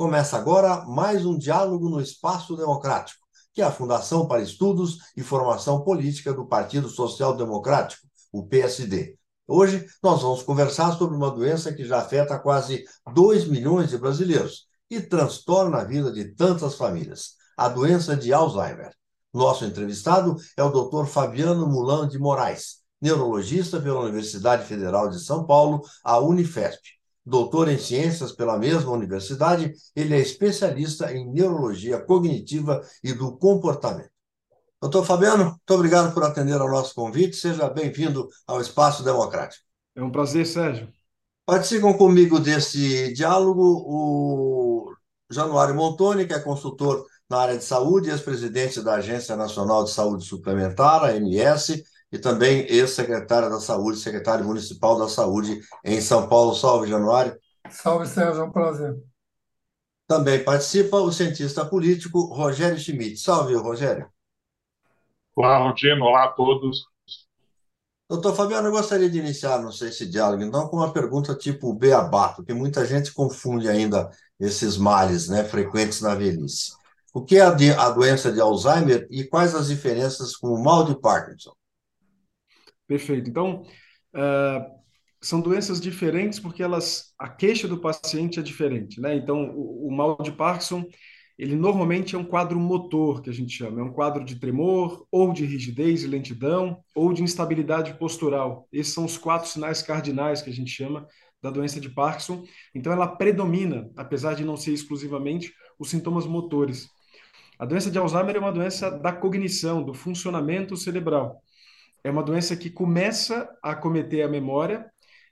Começa agora mais um diálogo no Espaço Democrático, que é a Fundação para Estudos e Formação Política do Partido Social Democrático, o PSD. Hoje nós vamos conversar sobre uma doença que já afeta quase 2 milhões de brasileiros e transtorna a vida de tantas famílias, a doença de Alzheimer. Nosso entrevistado é o Dr. Fabiano Mulan de Moraes, neurologista pela Universidade Federal de São Paulo, a Unifesp doutor em ciências pela mesma universidade, ele é especialista em neurologia cognitiva e do comportamento. Doutor Fabiano, muito obrigado por atender ao nosso convite. Seja bem-vindo ao Espaço Democrático. É um prazer, Sérgio. Participam comigo desse diálogo o Januário Montoni, que é consultor na área de saúde, ex-presidente da Agência Nacional de Saúde Suplementar, ANS, e também ex-secretário da Saúde, secretário municipal da Saúde em São Paulo. Salve, Januário. Salve, Sérgio, é um prazer. Também participa o cientista político Rogério Schmidt. Salve, Rogério. Olá, Rodino. Olá a todos. Doutor Fabiano, eu gostaria de iniciar, não sei, esse diálogo, então, com uma pergunta tipo beabá, porque muita gente confunde ainda esses males né, frequentes na velhice. O que é a, a doença de Alzheimer e quais as diferenças com o mal de Parkinson? Perfeito. Então, uh, são doenças diferentes porque elas, a queixa do paciente é diferente, né? Então, o, o, mal de Parkinson, ele normalmente é um quadro motor, que a gente chama, é um quadro de tremor, ou de rigidez e lentidão, ou de instabilidade postural. Esses são os quatro sinais cardinais que a gente chama da doença de Parkinson. Então, ela predomina, apesar de não ser exclusivamente, os sintomas motores. A doença de Alzheimer é uma doença da cognição, do funcionamento cerebral é uma doença que começa a acometer a memória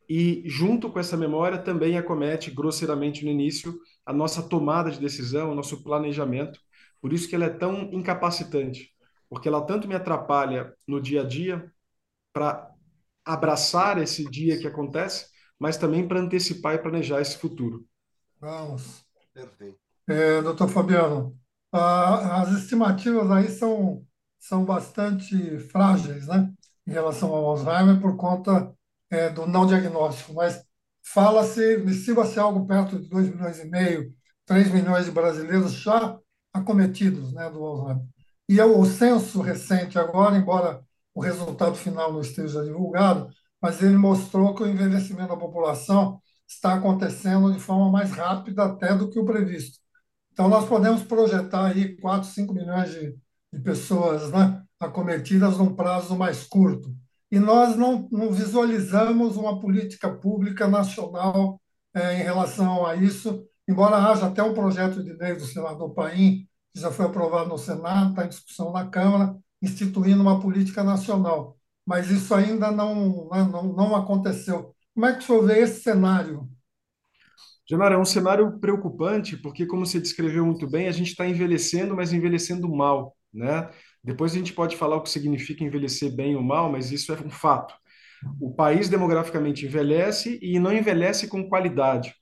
e, junto com essa memória, também acomete grosseiramente no início a nossa tomada de decisão, o nosso planejamento. Por isso que ela é tão incapacitante, porque ela tanto me atrapalha no dia a dia para abraçar esse dia que acontece, mas também para antecipar e planejar esse futuro. Vamos. Perfeito. É, doutor Fabiano, a, as estimativas aí são, são bastante frágeis, né? Em relação ao Alzheimer por conta é, do não diagnóstico, mas fala-se, estima-se algo perto de 2 milhões e meio, 3 milhões de brasileiros já acometidos né, do Alzheimer. E é o censo recente agora, embora o resultado final não esteja divulgado, mas ele mostrou que o envelhecimento da população está acontecendo de forma mais rápida até do que o previsto. Então, nós podemos projetar aí 4, 5 milhões de, de pessoas né, acometidas num prazo mais curto. E nós não, não visualizamos uma política pública nacional é, em relação a isso, embora haja até um projeto de lei do senador Paim, que já foi aprovado no Senado, está em discussão na Câmara, instituindo uma política nacional. Mas isso ainda não, né, não, não aconteceu. Como é que o senhor vê esse cenário? Genaro, é um cenário preocupante, porque, como você descreveu muito bem, a gente está envelhecendo, mas envelhecendo mal. Né? Depois a gente pode falar o que significa envelhecer bem ou mal, mas isso é um fato. O país demograficamente envelhece e não envelhece com qualidade.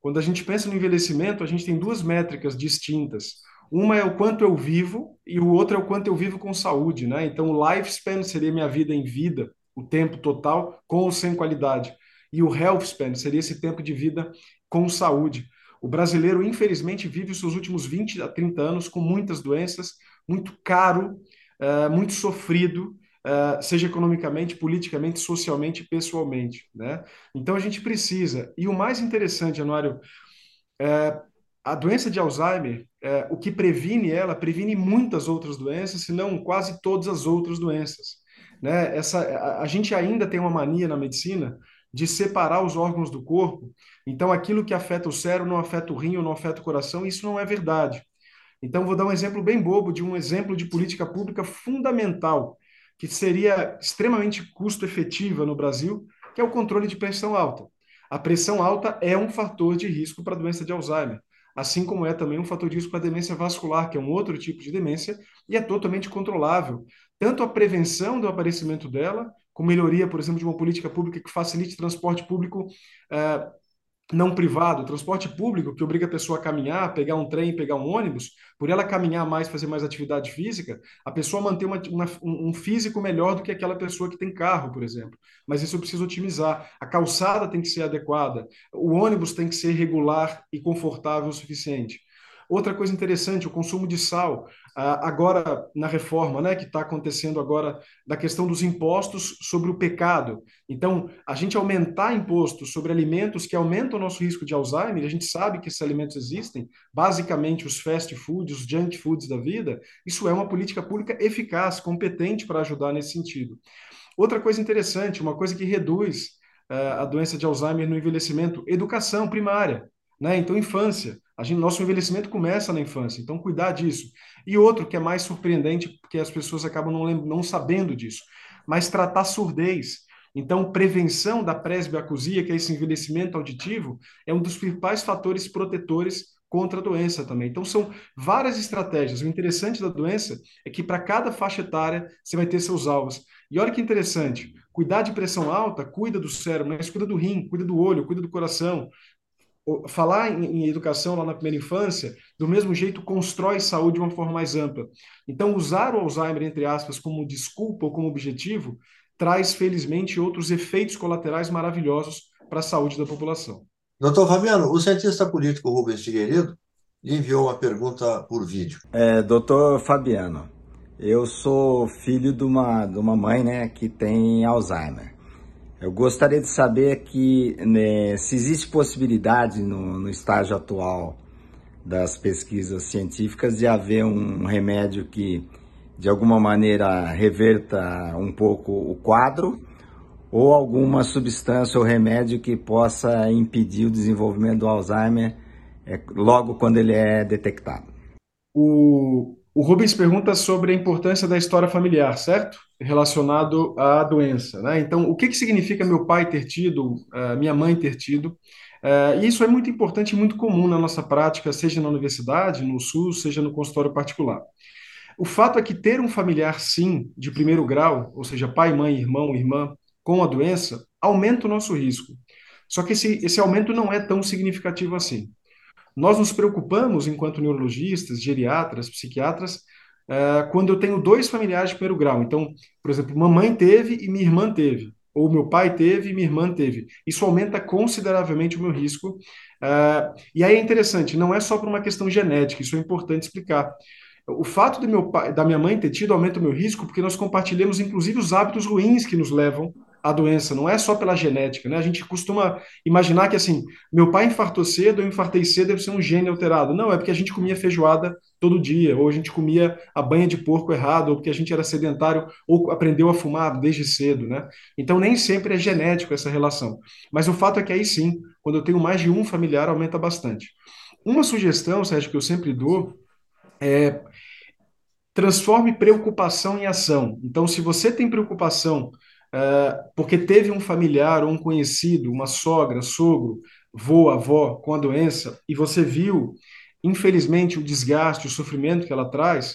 Quando a gente pensa no envelhecimento, a gente tem duas métricas distintas. Uma é o quanto eu vivo e o outro é o quanto eu vivo com saúde, né? Então, o lifespan seria minha vida em vida, o tempo total, com ou sem qualidade. E o health span seria esse tempo de vida com saúde. O brasileiro, infelizmente, vive os seus últimos 20 a 30 anos com muitas doenças, muito caro, uh, muito sofrido, uh, seja economicamente, politicamente, socialmente, pessoalmente. Né? Então a gente precisa. E o mais interessante, Januário, uh, a doença de Alzheimer, o que previne ela, previne muitas outras doenças, se não quase todas as outras doenças. Né? Essa, a, a gente ainda tem uma mania na medicina de separar os órgãos do corpo. Então, aquilo que afeta o cérebro não afeta o rim ou não afeta o coração, isso não é verdade. Então, vou dar um exemplo bem bobo de um exemplo de política pública fundamental, que seria extremamente custo-efetiva no Brasil, que é o controle de pressão alta. A pressão alta é um fator de risco para a doença de Alzheimer, assim como é também um fator de risco para a demência vascular, que é um outro tipo de demência, e é totalmente controlável. Tanto a prevenção do aparecimento dela, com melhoria, por exemplo, de uma política pública que facilite transporte público uh, não privado, transporte público, que obriga a pessoa a caminhar, pegar um trem, pegar um ônibus, por ela caminhar mais, fazer mais atividade física, a pessoa manter uma, uma, um físico melhor do que aquela pessoa que tem carro, por exemplo. Mas isso eu preciso otimizar. A calçada tem que ser adequada, o ônibus tem que ser regular e confortável o suficiente. Outra coisa interessante, o consumo de sal. Ah, agora, na reforma, né, que está acontecendo agora, da questão dos impostos sobre o pecado. Então, a gente aumentar impostos sobre alimentos que aumentam o nosso risco de Alzheimer, a gente sabe que esses alimentos existem, basicamente os fast foods, os junk foods da vida, isso é uma política pública eficaz, competente para ajudar nesse sentido. Outra coisa interessante, uma coisa que reduz uh, a doença de Alzheimer no envelhecimento, educação primária. Né? Então, infância. A gente, nosso envelhecimento começa na infância, então cuidar disso. E outro que é mais surpreendente, porque as pessoas acabam não, não sabendo disso, mas tratar surdez. Então, prevenção da presbiacusia, que é esse envelhecimento auditivo, é um dos principais fatores protetores contra a doença também. Então, são várias estratégias. O interessante da doença é que para cada faixa etária você vai ter seus alvos. E olha que interessante, cuidar de pressão alta, cuida do cérebro, mas cuida do rim, cuida do olho, cuida do coração, falar em, educação lá na primeira infância, do mesmo jeito, constrói saúde de uma forma mais ampla. Então, usar o Alzheimer, entre aspas, como desculpa ou como objetivo, traz, felizmente, outros efeitos colaterais maravilhosos para a saúde da população. Doutor Fabiano, o cientista político Rubens Figueiredo lhe enviou uma pergunta por vídeo. É, doutor Fabiano, eu sou filho de uma, de uma mãe né, que tem Alzheimer. Eu gostaria de saber que né, se existe possibilidade no, no, estágio atual das pesquisas científicas de haver um remédio que de alguma maneira reverta um pouco o quadro ou alguma substância ou remédio que possa impedir o desenvolvimento do Alzheimer é, logo quando ele é detectado. O, o Rubens pergunta sobre a importância da história familiar, certo? Relacionado à doença. Né? Então, o que, que significa meu pai ter tido, uh, minha mãe ter tido? Uh, e isso é muito importante e muito comum na nossa prática, seja na universidade, no SUS, seja no consultório particular. O fato é que ter um familiar, sim, de primeiro grau, ou seja, pai, mãe, irmão, irmã, com a doença, aumenta o nosso risco. Só que esse, esse aumento não é tão significativo assim. Nós nos preocupamos, enquanto neurologistas, geriatras, psiquiatras, uh, quando eu tenho dois familiares de primeiro grau. Então, por exemplo, mamãe teve e minha irmã teve, ou meu pai teve e minha irmã teve. Isso aumenta consideravelmente o meu risco. Uh, e aí é interessante, não é só por uma questão genética, isso é importante explicar. O fato meu pai, da minha mãe ter tido aumenta o meu risco porque nós compartilhamos, inclusive, os hábitos ruins que nos levam a doença, não é só pela genética, né? A gente costuma imaginar que assim, meu pai infartou cedo, eu infartei cedo, deve ser um gene alterado. Não, é porque a gente comia feijoada todo dia, ou a gente comia a banha de porco errado, ou porque a gente era sedentário, ou aprendeu a fumar desde cedo, né? Então nem sempre é genético essa relação. Mas o fato é que aí sim, quando eu tenho mais de um familiar, aumenta bastante. Uma sugestão, Sérgio, que eu sempre dou é transforme preocupação em ação. Então, se você tem preocupação porque teve um familiar ou um conhecido, uma sogra, sogro, vô, avó com a doença, e você viu, infelizmente, o desgaste, o sofrimento que ela traz,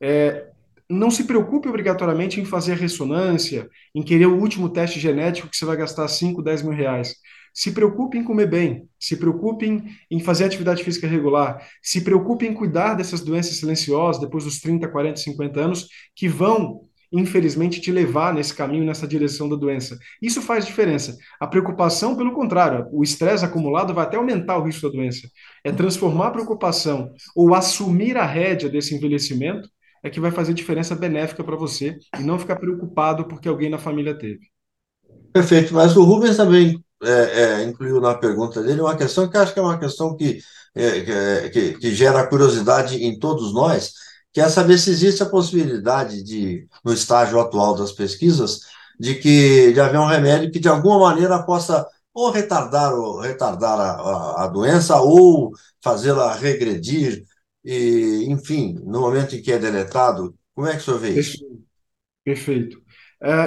é, não se preocupe obrigatoriamente em fazer ressonância, em querer o último teste genético que você vai gastar 5, 10 mil reais. Se preocupe em comer bem, se preocupe em, em fazer atividade física regular, se preocupe em cuidar dessas doenças silenciosas depois dos 30, 40, 50 anos, que vão infelizmente, te levar nesse caminho, nessa direção da doença. Isso faz diferença. A preocupação, pelo contrário, o estresse acumulado vai até aumentar o risco da doença. É transformar a preocupação ou assumir a rédea desse envelhecimento é que vai fazer diferença benéfica para você e não ficar preocupado porque alguém na família teve. Perfeito, mas o Rubens também é, é, incluiu na pergunta dele uma questão que acho que é uma questão que, é, que, que gera curiosidade em todos nós, que é saber se existe a possibilidade de, no estágio atual das pesquisas, de que de haver um remédio que de alguma maneira possa ou retardar, ou retardar a, a, a doença ou fazê-la regredir, e, enfim, no momento em que é deletado, como é que o senhor vê isso? Perfeito. É,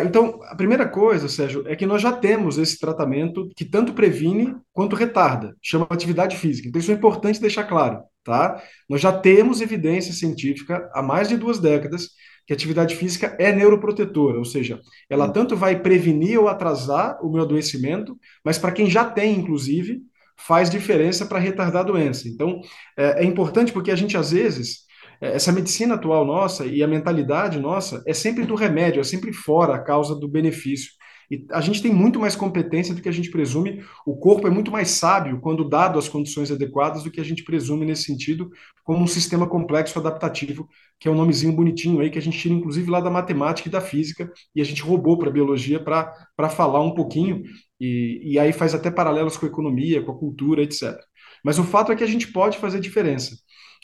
então, a primeira coisa, Sérgio, é que nós já temos esse tratamento que tanto previne quanto retarda, chama atividade física. Então, isso é importante deixar claro tá? Nós já temos evidência científica há mais de duas décadas que a atividade física é neuroprotetora, ou seja, ela tanto vai prevenir ou atrasar o meu adoecimento, mas para quem já tem, inclusive, faz diferença para retardar a doença. Então, é, é importante porque a gente, às vezes, é, essa medicina atual nossa e a mentalidade nossa é sempre do remédio, é sempre fora a causa do benefício. E a gente tem muito mais competência do que a gente presume. O corpo é muito mais sábio quando dado as condições adequadas do que a gente presume nesse sentido, como um sistema complexo adaptativo, que é um nomezinho bonitinho aí que a gente tira inclusive lá da matemática e da física e a gente roubou para a biologia para falar um pouquinho e, e aí faz até paralelos com a economia, com a cultura, etc. Mas o fato é que a gente pode fazer diferença.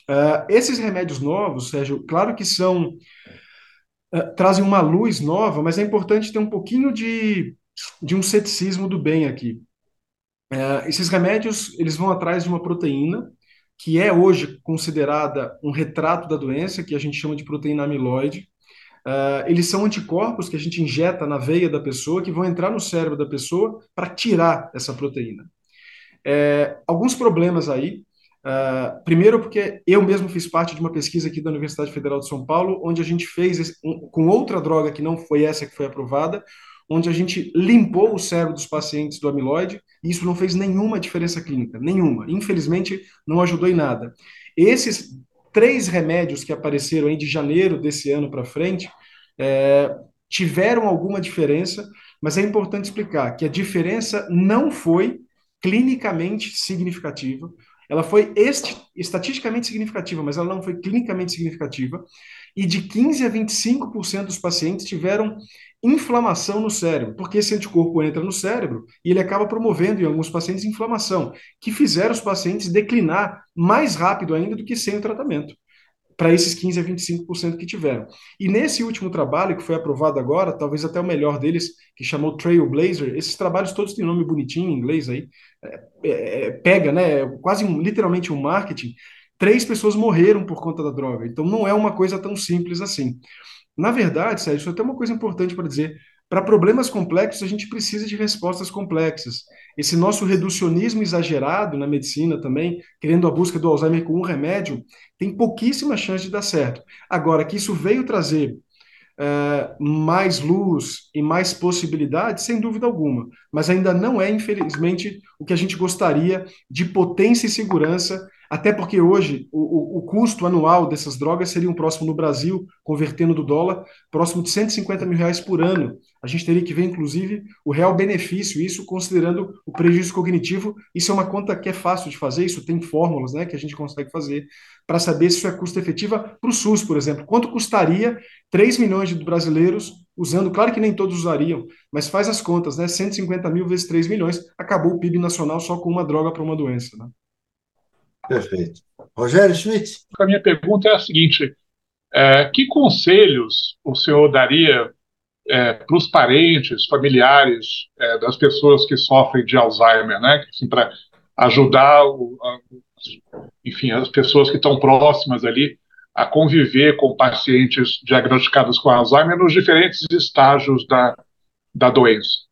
Uh, esses remédios novos, Sérgio, claro que são uh, trazem uma luz nova, mas é importante ter um pouquinho de, de um ceticismo do bem aqui. Uh, esses remédios eles vão atrás de uma proteína que é hoje considerada um retrato da doença, que a gente chama de proteína amiloide. eles são anticorpos que a gente injeta na veia da pessoa, que vão entrar no cérebro da pessoa para tirar essa proteína. É, alguns problemas aí, Uh, primeiro, porque eu mesmo fiz parte de uma pesquisa aqui da Universidade Federal de São Paulo, onde a gente fez esse, um, com outra droga que não foi essa que foi aprovada, onde a gente limpou o cérebro dos pacientes do amiloide, e isso não fez nenhuma diferença clínica, nenhuma. Infelizmente, não ajudou em nada. Esses três remédios que apareceram aí de janeiro desse ano para frente é, tiveram alguma diferença, mas é importante explicar que a diferença não foi clinicamente significativa ela foi estatisticamente significativa, mas ela não foi clinicamente significativa, e de 15 a 25% dos pacientes tiveram inflamação no cérebro, porque esse anticorpo entra no cérebro e ele acaba promovendo em alguns pacientes inflamação, que fizeram os pacientes declinar mais rápido ainda do que sem o tratamento para esses 15 a 25% que tiveram. E nesse último trabalho, que foi aprovado agora, talvez até o melhor deles, que chamou Trailblazer, esses trabalhos todos têm nome bonitinho em inglês aí, é, é, é pega, né, quase um, literalmente um marketing, três pessoas morreram por conta da droga. Então não é uma coisa tão simples assim. Na verdade, Sérgio, isso é até uma coisa importante para dizer. Para problemas complexos, a gente precisa de respostas complexas. Esse nosso reducionismo exagerado na medicina também, querendo a busca do Alzheimer com um remédio, tem pouquíssima chance de dar certo. Agora, que isso veio trazer uh, mais luz e mais possibilidades, sem dúvida alguma, mas ainda não é, infelizmente, o que a gente gostaria de potência e segurança até porque hoje o, o, custo anual dessas drogas seria um próximo no Brasil, convertendo do dólar, próximo de 150 mil reais por ano. A gente teria que ver, inclusive, o real benefício, isso considerando o prejuízo cognitivo. Isso é uma conta que é fácil de fazer, isso tem fórmulas né, que a gente consegue fazer para saber se isso é custo efetiva para o SUS, por exemplo. Quanto custaria 3 milhões de brasileiros usando, claro que nem todos usariam, mas faz as contas, né? 150 mil vezes 3 milhões, acabou o PIB nacional só com uma droga para uma doença. Né? Perfeito. Rogério Schmidt? A minha pergunta é a seguinte: é, que conselhos o senhor daria é, para os parentes, familiares é, das pessoas que sofrem de Alzheimer, né? Assim, para ajudar, o, a, enfim, as pessoas que estão próximas ali a conviver com pacientes diagnosticados com Alzheimer nos diferentes estágios da, da doença.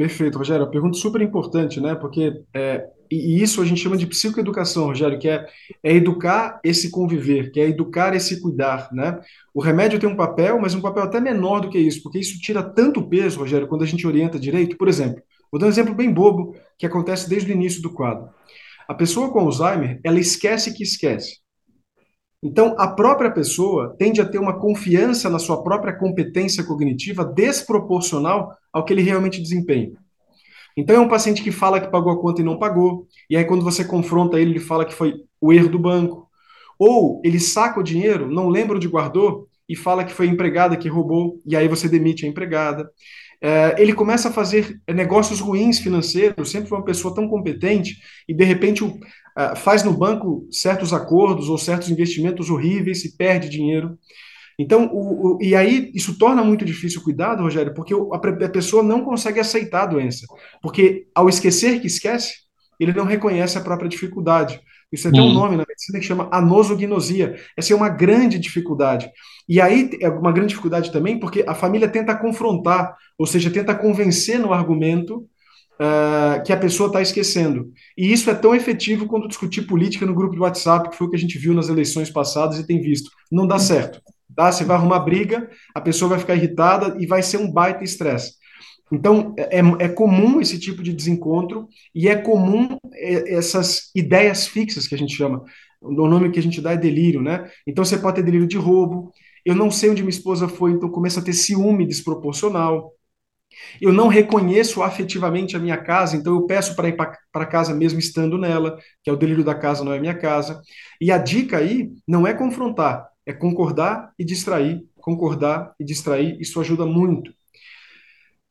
Perfeito, Rogério. Pergunta super importante, né? Porque é, e isso a gente chama de psicoeducação, Rogério, que é, é educar esse conviver, que é educar esse cuidar, né? O remédio tem um papel, mas um papel até menor do que isso, porque isso tira tanto peso, Rogério, quando a gente orienta direito. Por exemplo, vou dar um exemplo bem bobo que acontece desde o início do quadro. A pessoa com Alzheimer, ela esquece que esquece. Então, a própria pessoa tende a ter uma confiança na sua própria competência cognitiva desproporcional ao que ele realmente desempenha. Então, é um paciente que fala que pagou a conta e não pagou, e aí, quando você confronta ele, ele fala que foi o erro do banco. Ou ele saca o dinheiro, não lembra onde guardou, e fala que foi a empregada que roubou, e aí você demite a empregada. É, ele começa a fazer negócios ruins financeiros, sempre foi uma pessoa tão competente, e de repente uh, faz no banco certos acordos ou certos investimentos horríveis e perde dinheiro. Então, o, o, e aí isso torna muito difícil o cuidado, Rogério, porque a, a pessoa não consegue aceitar a doença. Porque ao esquecer que esquece, ele não reconhece a própria dificuldade. Isso é até um nome na medicina que chama anosognosia. Essa é uma grande dificuldade. E aí é uma grande dificuldade também porque a família tenta confrontar, ou seja, tenta convencer no argumento uh, que a pessoa está esquecendo. E isso é tão efetivo quando discutir política no grupo de WhatsApp, que foi o que a gente viu nas eleições passadas e tem visto. Não dá certo. Tá? Você vai arrumar briga, a pessoa vai ficar irritada e vai ser um baita estresse. Então, é, é, comum esse tipo de desencontro e é comum é, essas ideias fixas que a gente chama. O nome que a gente dá é delírio, né? Então, você pode ter delírio de roubo. Eu não sei onde minha esposa foi, então começa a ter ciúme desproporcional. Eu não reconheço afetivamente a minha casa, então eu peço para ir para casa mesmo estando nela, que é o delírio da casa, não é minha casa. E a dica aí não é confrontar, é concordar e distrair, concordar e distrair. Isso ajuda muito.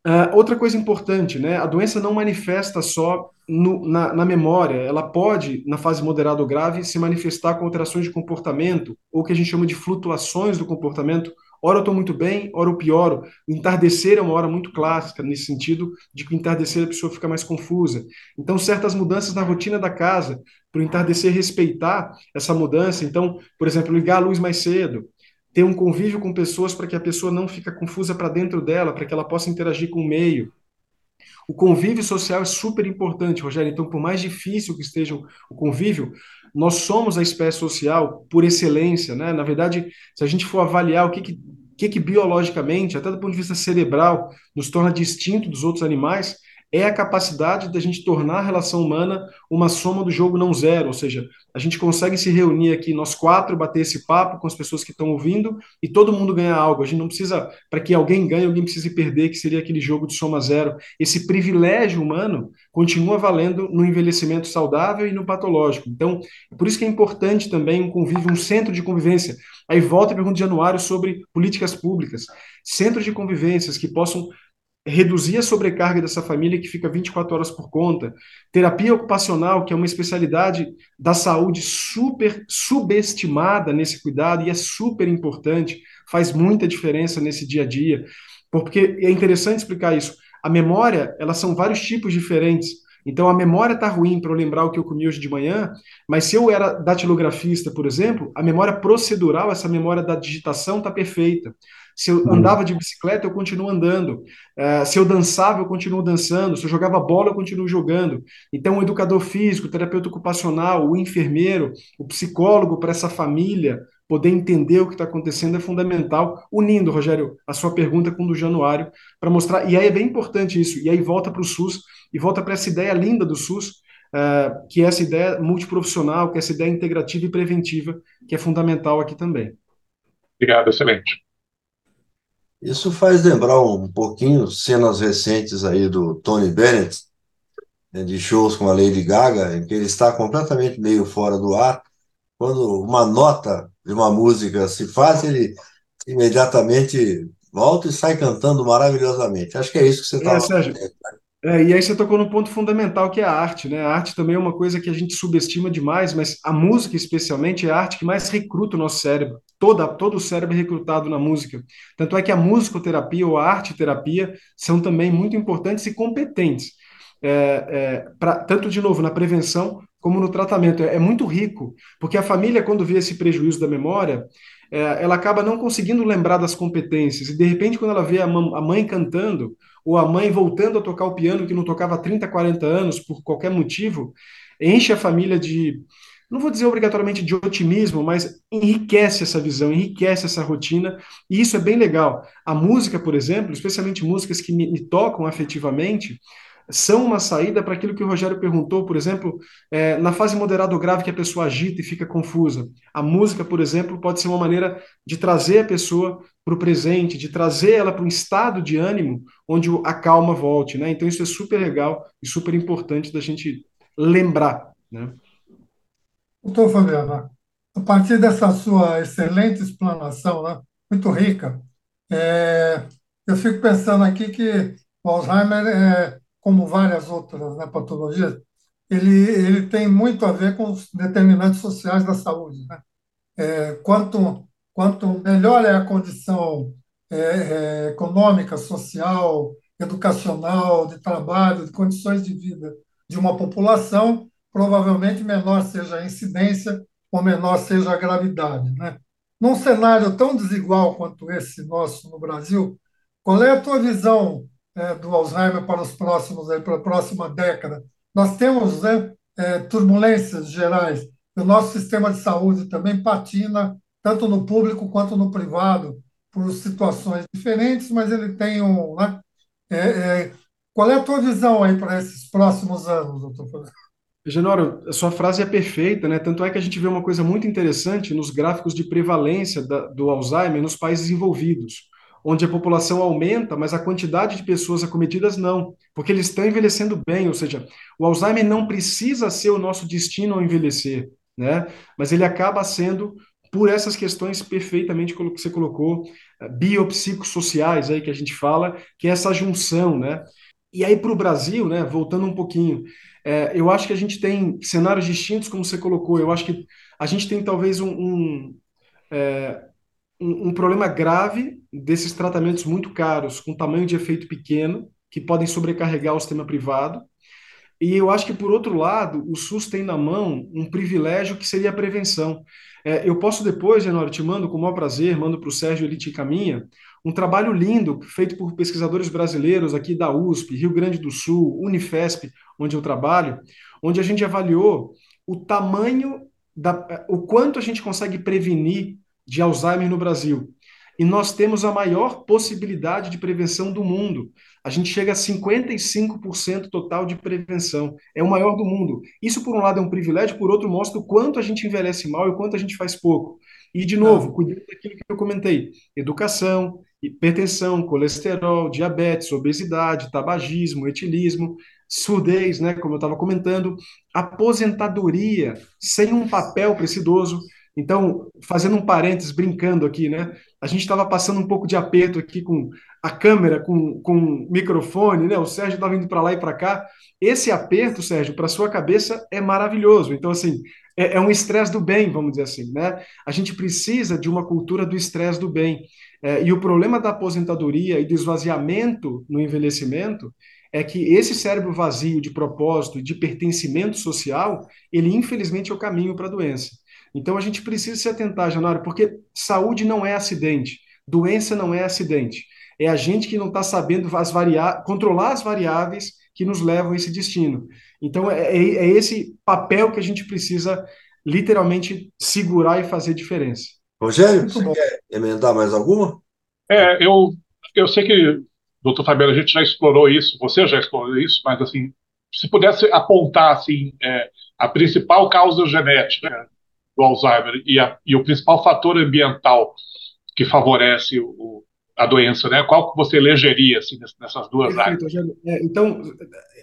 Uh, outra coisa importante, né? A doença não manifesta só no, na, na, memória, ela pode, na fase moderada ou grave, se manifestar com alterações de comportamento, ou que a gente chama de flutuações do comportamento. Ora eu estou muito bem, ora eu pioro. O entardecer é uma hora muito clássica, nesse sentido de que o entardecer a pessoa fica mais confusa. Então, certas mudanças na rotina da casa, para o entardecer respeitar essa mudança. Então, por exemplo, ligar a luz mais cedo, ter um convívio com pessoas para que a pessoa não fique confusa para dentro dela, para que ela possa interagir com o meio. O convívio social é super importante, Rogério. Então, por mais difícil que esteja o convívio, nós somos a espécie social por excelência, né? Na verdade, se a gente for avaliar o que, que, que, que biologicamente, até do ponto de vista cerebral, nos torna distinto dos outros animais, é a capacidade da gente tornar a relação humana uma soma do jogo não zero, ou seja, a gente consegue se reunir aqui, nós quatro, bater esse papo com as pessoas que estão ouvindo e todo mundo ganha algo. A gente não precisa, para que alguém ganhe, alguém precise perder, que seria aquele jogo de soma zero. Esse privilégio humano continua valendo no envelhecimento saudável e no patológico. Então, por isso que é importante também um convívio, um centro de convivência. Aí volta a pergunta de Januário sobre políticas públicas. Centros de convivências que possam reduzir a sobrecarga dessa família que fica 24 horas por conta. Terapia ocupacional, que é uma especialidade da saúde super subestimada nesse cuidado e é super importante, faz muita diferença nesse dia a dia. Porque é interessante explicar isso. A memória, elas são vários tipos diferentes. Então a memória está ruim para eu lembrar o que eu comi hoje de manhã, mas se eu era datilografista, por exemplo, a memória procedural, essa memória da digitação está perfeita. Se eu uhum. andava de bicicleta, eu continuo andando. Uh, se eu dançava, eu continuo dançando. Se eu jogava bola, eu continuo jogando. Então, o educador físico, o terapeuta ocupacional, o enfermeiro, o psicólogo para essa família poder entender o que está acontecendo é fundamental. Unindo, Rogério, a sua pergunta com o do Januário, para mostrar. E aí é bem importante isso. E aí volta para o SUS e volta para essa ideia linda do SUS, uh, que é essa ideia multiprofissional, que é essa ideia integrativa e preventiva, que é fundamental aqui também. Obrigado, excelente. Isso faz lembrar um pouquinho cenas recentes aí do Tony Bennett, né, de shows com a Lady Gaga, em que ele está completamente meio fora do ar. Quando uma nota de uma música se faz, ele imediatamente volta e sai cantando maravilhosamente. Acho que é isso que você está é, Sérgio, é, e aí você tocou no ponto fundamental que é a arte, né? A arte também é uma coisa que a gente subestima demais, mas a música especialmente é a arte que mais recruta o nosso cérebro. Toda, todo o cérebro é recrutado na música. Tanto é que a musicoterapia ou a arte terapia são também muito importantes e competentes. É, é, pra, tanto de novo na prevenção como no tratamento. É, é, muito rico, porque a família, quando vê esse prejuízo da memória, é, ela acaba não conseguindo lembrar das competências. E de repente, quando ela vê a, a mãe cantando, ou a mãe voltando a tocar o piano que não tocava há 30, 40 anos por qualquer motivo, enche a família de, não vou dizer obrigatoriamente de otimismo, mas enriquece essa visão, enriquece essa rotina, e isso é bem legal. A música, por exemplo, especialmente músicas que me, me tocam afetivamente, são uma saída para aquilo que o Rogério perguntou, por exemplo, é, na fase moderada ou grave que a pessoa agita e fica confusa. A música, por exemplo, pode ser uma maneira de trazer a pessoa para o presente, de trazer ela para um estado de ânimo onde a calma volte. Né? Então, isso é super legal e super importante da gente lembrar. Né? Doutor Fabiana, a partir dessa sua excelente explanação, né, muito rica, é, eu fico pensando aqui que o Alzheimer é como várias outras né, patologias, ele, ele tem muito a ver com os determinantes sociais da saúde. Né? É, quanto, quanto melhor é a condição é, é, econômica, social, educacional, de trabalho, de condições de vida de uma população, provavelmente menor seja a incidência ou menor seja a gravidade. Né? Num cenário tão desigual quanto esse nosso no Brasil, qual é a tua visão é, do Alzheimer para os próximos, aí, para a próxima década. Nós temos né, é, turbulências gerais. O nosso sistema de saúde também patina, tanto no público quanto no privado, por situações diferentes, mas ele tem um, né, É, é, qual é a tua visão aí para esses próximos anos, doutor? Genoro, a sua frase é perfeita, né? Tanto é que a gente vê uma coisa muito interessante nos gráficos de prevalência da, do Alzheimer nos países envolvidos, onde a população aumenta, mas a quantidade de pessoas acometidas não, porque eles estão envelhecendo bem, ou seja, o Alzheimer não precisa ser o nosso destino ao envelhecer, né? Mas ele acaba sendo por essas questões perfeitamente que você colocou, biopsicossociais aí que a gente fala, que é essa junção, né? E aí para o Brasil, né? Voltando um pouquinho, é, eu acho que a gente tem cenários distintos, como você colocou. Eu acho que a gente tem talvez um, um, é, um, um problema grave desses tratamentos muito caros, com tamanho de efeito pequeno, que podem sobrecarregar o sistema privado. E eu acho que, por outro lado, o SUS tem na mão um privilégio que seria a prevenção. É, eu posso depois, Genório, te mando com o maior prazer, mando para o Sérgio, ele te encaminha, um trabalho lindo feito por pesquisadores brasileiros aqui da USP, Rio Grande do Sul, Unifesp, onde eu trabalho, onde a gente avaliou o tamanho, da, o quanto a gente consegue prevenir de Alzheimer no Brasil. E nós temos a maior possibilidade de prevenção do mundo. A gente chega a 55% total de prevenção. É o maior do mundo. Isso, por um lado, é um privilégio, por outro, mostra o quanto a gente envelhece mal e o quanto a gente faz pouco. E, de novo, cuidando daquilo que eu comentei: educação, hipertensão, colesterol, diabetes, obesidade, tabagismo, etilismo, surdez, né, como eu estava comentando, aposentadoria sem um papel para esse idoso. Então, fazendo um parênteses, brincando aqui, né? A gente estava passando um pouco de aperto aqui com a câmera, com, com o microfone, né? O Sérgio estava indo para lá e para cá. Esse aperto, Sérgio, para sua cabeça é maravilhoso. Então, assim, é, é um estresse do bem, vamos dizer assim, né? A gente precisa de uma cultura do estresse do bem. É, e o problema da aposentadoria e do esvaziamento no envelhecimento é que esse cérebro vazio de propósito de pertencimento social, ele infelizmente é o caminho para a doença. Então a gente precisa se atentar, Januário, porque saúde não é acidente, doença não é acidente. É a gente que não está sabendo as controlar as variáveis que nos levam a esse destino. Então é, é, é esse papel que a gente precisa literalmente segurar e fazer diferença. Rogério, você quer emendar mais alguma? É, eu, eu sei que, doutor Fabiano, a gente já explorou isso, você já explorou isso, mas assim, se pudesse apontar assim, é, a principal causa genética do Alzheimer e, a, e o principal fator ambiental que favorece o, a doença, né? Qual que você elegeria assim, nessas duas Perfeito, áreas? É, então,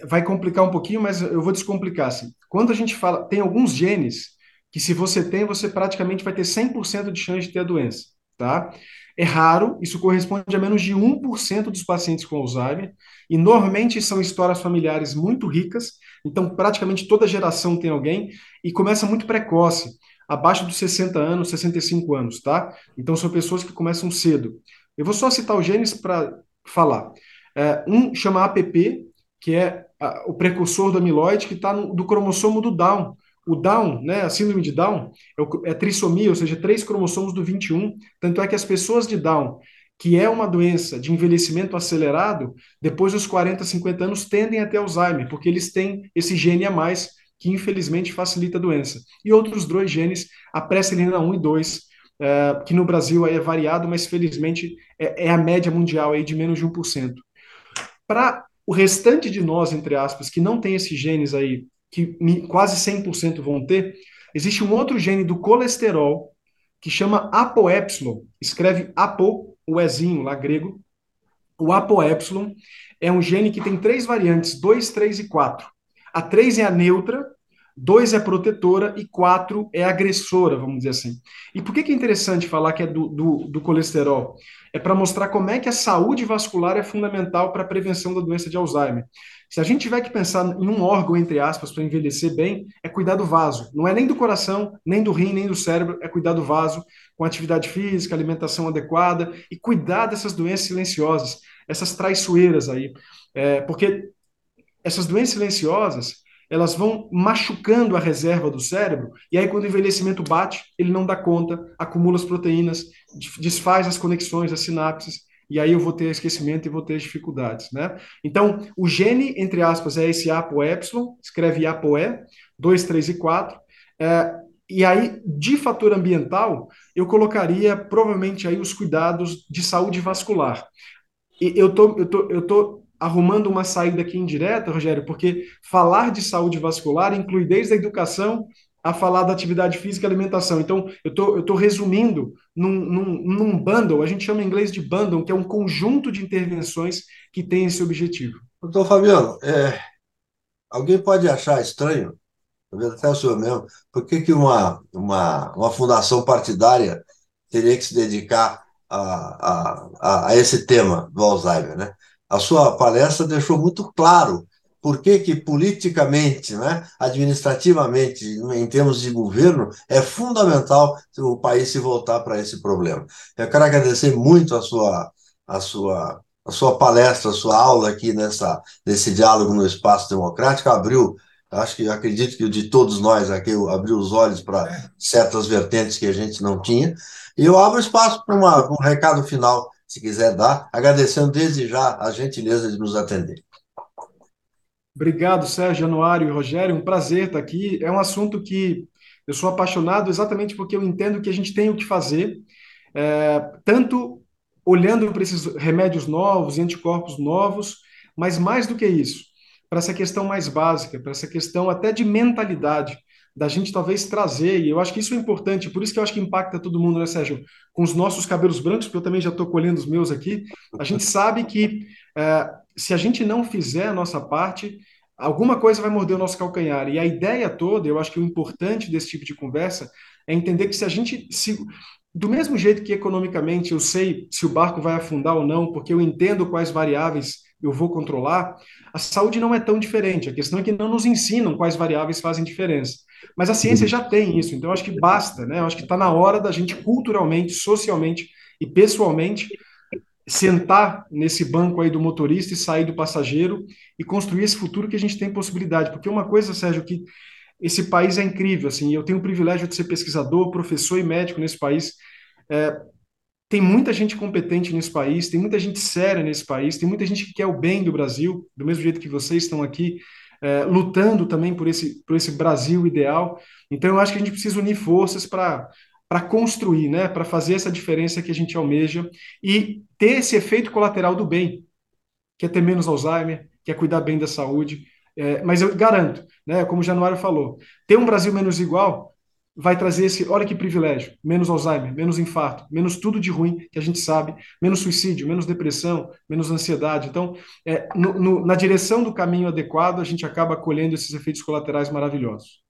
vai complicar um pouquinho, mas eu vou descomplicar. Assim. Quando a gente fala, tem alguns genes que se você tem, você praticamente vai ter 100% de chance de ter a doença, tá? É raro, isso corresponde a menos de 1% dos pacientes com Alzheimer, e normalmente são histórias familiares muito ricas, então praticamente toda geração tem alguém, e começa muito precoce abaixo dos 60 anos, 65 anos, tá? Então são pessoas que começam cedo. Eu vou só citar os genes para falar. É, um chama APP, que é a, o precursor do amiloide, que está do cromossomo do Down. O Down, né, a síndrome de Down, é, é trissomia, ou seja, três cromossomos do 21. Tanto é que as pessoas de Down, que é uma doença de envelhecimento acelerado, depois dos 40, 50 anos, tendem a ter Alzheimer, porque eles têm esse gene a mais que infelizmente facilita a doença. E outros dois genes, a presselina 1 e 2, é, que no Brasil é variado, mas felizmente é, é a média mundial aí de menos de 1%. Para o restante de nós, entre aspas, que não tem esses genes aí, que quase 100% vão ter, existe um outro gene do colesterol que chama apoepsilon, escreve apo, o ezinho lá grego. O apoepsilon é um gene que tem três variantes, 2, 3 e 4. A 3 é a neutra, 2 é protetora e 4 é agressora, vamos dizer assim. E por que, que é interessante falar que é do, do, do colesterol? É para mostrar como é que a saúde vascular é fundamental para a prevenção da doença de Alzheimer. Se a gente tiver que pensar em um órgão, entre aspas, para envelhecer bem, é cuidar do vaso. Não é nem do coração, nem do rim, nem do cérebro, é cuidar do vaso com atividade física, alimentação adequada e cuidar dessas doenças silenciosas, essas traiçoeiras aí. É, porque essas doenças silenciosas, elas vão machucando a reserva do cérebro, e aí quando o envelhecimento bate, ele não dá conta, acumula as proteínas, desfaz as conexões, as sinapses, e aí eu vou ter esquecimento e vou ter dificuldades, né? Então, o gene, entre aspas, é esse ApoE, escreve ApoE, 2, 3 e 4, é, e aí, de fator ambiental, eu colocaria provavelmente aí os cuidados de saúde vascular. E eu tô, eu tô, eu tô arrumando uma saída aqui indireta, Rogério, porque falar de saúde vascular inclui desde a educação a falar da atividade física e alimentação. Então, eu tô, estou resumindo num, num, num bundle, a gente chama em inglês de bundle, que é um conjunto de intervenções que tem esse objetivo. Doutor Fabiano, é, alguém pode achar estranho, até o senhor mesmo, por que, que uma, uma, uma fundação partidária teria que se dedicar a, a, a esse tema do Alzheimer, né? A sua palestra deixou muito claro por que, que politicamente, né, administrativamente, em termos de governo, é fundamental o país se voltar para esse problema. Eu quero agradecer muito a sua, a sua, a sua palestra, a sua aula aqui nessa, nesse diálogo no espaço democrático, abriu acho que acredito que de todos nós aqui abriu os olhos para certas vertentes que a gente não tinha. E eu abro espaço para um recado final, se quiser dar, agradecendo desde já a gentileza de nos atender. Obrigado, Sérgio, Januário e Rogério. Um prazer estar aqui. É um assunto que eu sou apaixonado exatamente porque eu entendo que a gente tem o que fazer, é, tanto olhando para esses remédios novos e anticorpos novos, mas mais do que isso, para essa questão mais básica, para essa questão até de mentalidade da gente talvez trazer, e eu acho que isso é importante, por isso que eu acho que impacta todo mundo, né, Sérgio? Com os nossos cabelos brancos, porque eu também já estou colhendo os meus aqui, a gente sabe que é, se a gente não fizer a nossa parte, alguma coisa vai morder o nosso calcanhar. E a ideia toda, eu acho que o importante desse tipo de conversa é entender que se a gente. Se, do mesmo jeito que economicamente eu sei se o barco vai afundar ou não, porque eu entendo quais variáveis eu vou controlar, a saúde não é tão diferente. A questão é que não nos ensinam quais variáveis fazem diferença. Mas a ciência já tem isso, então acho que basta, né? Acho que está na hora da gente culturalmente, socialmente e pessoalmente sentar nesse banco aí do motorista e sair do passageiro e construir esse futuro que a gente tem possibilidade. Porque uma coisa, Sérgio, que esse país é incrível, assim, eu tenho o privilégio de ser pesquisador, professor e médico nesse país. É, tem muita gente competente nesse país, tem muita gente séria nesse país, tem muita gente que quer o bem do Brasil, do mesmo jeito que vocês estão aqui é, lutando também por esse, por esse Brasil ideal. Então, eu acho que a gente precisa unir forças para para construir, né, para fazer essa diferença que a gente almeja e ter esse efeito colateral do bem, que é ter menos Alzheimer, que é cuidar bem da saúde. É, mas eu garanto, né, como o Januário falou, ter um Brasil menos igual vai trazer esse, olha que privilégio, menos Alzheimer, menos infarto, menos tudo de ruim que a gente sabe, menos suicídio, menos depressão, menos ansiedade. Então, é, no, no, na direção do caminho adequado, a gente acaba colhendo esses efeitos colaterais maravilhosos.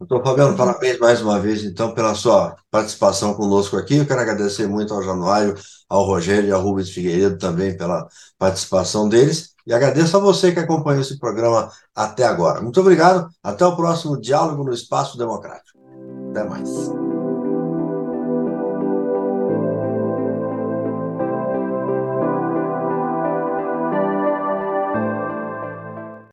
Doutor Fabiano, parabéns mais uma vez, então, pela sua participação conosco aqui. Eu quero agradecer muito ao Januário, ao Rogério e ao Rubens Figueiredo também pela participação deles. E agradeço a você que acompanhou esse programa até agora. Muito obrigado. Até o próximo Diálogo no Espaço Democrático. Até mais.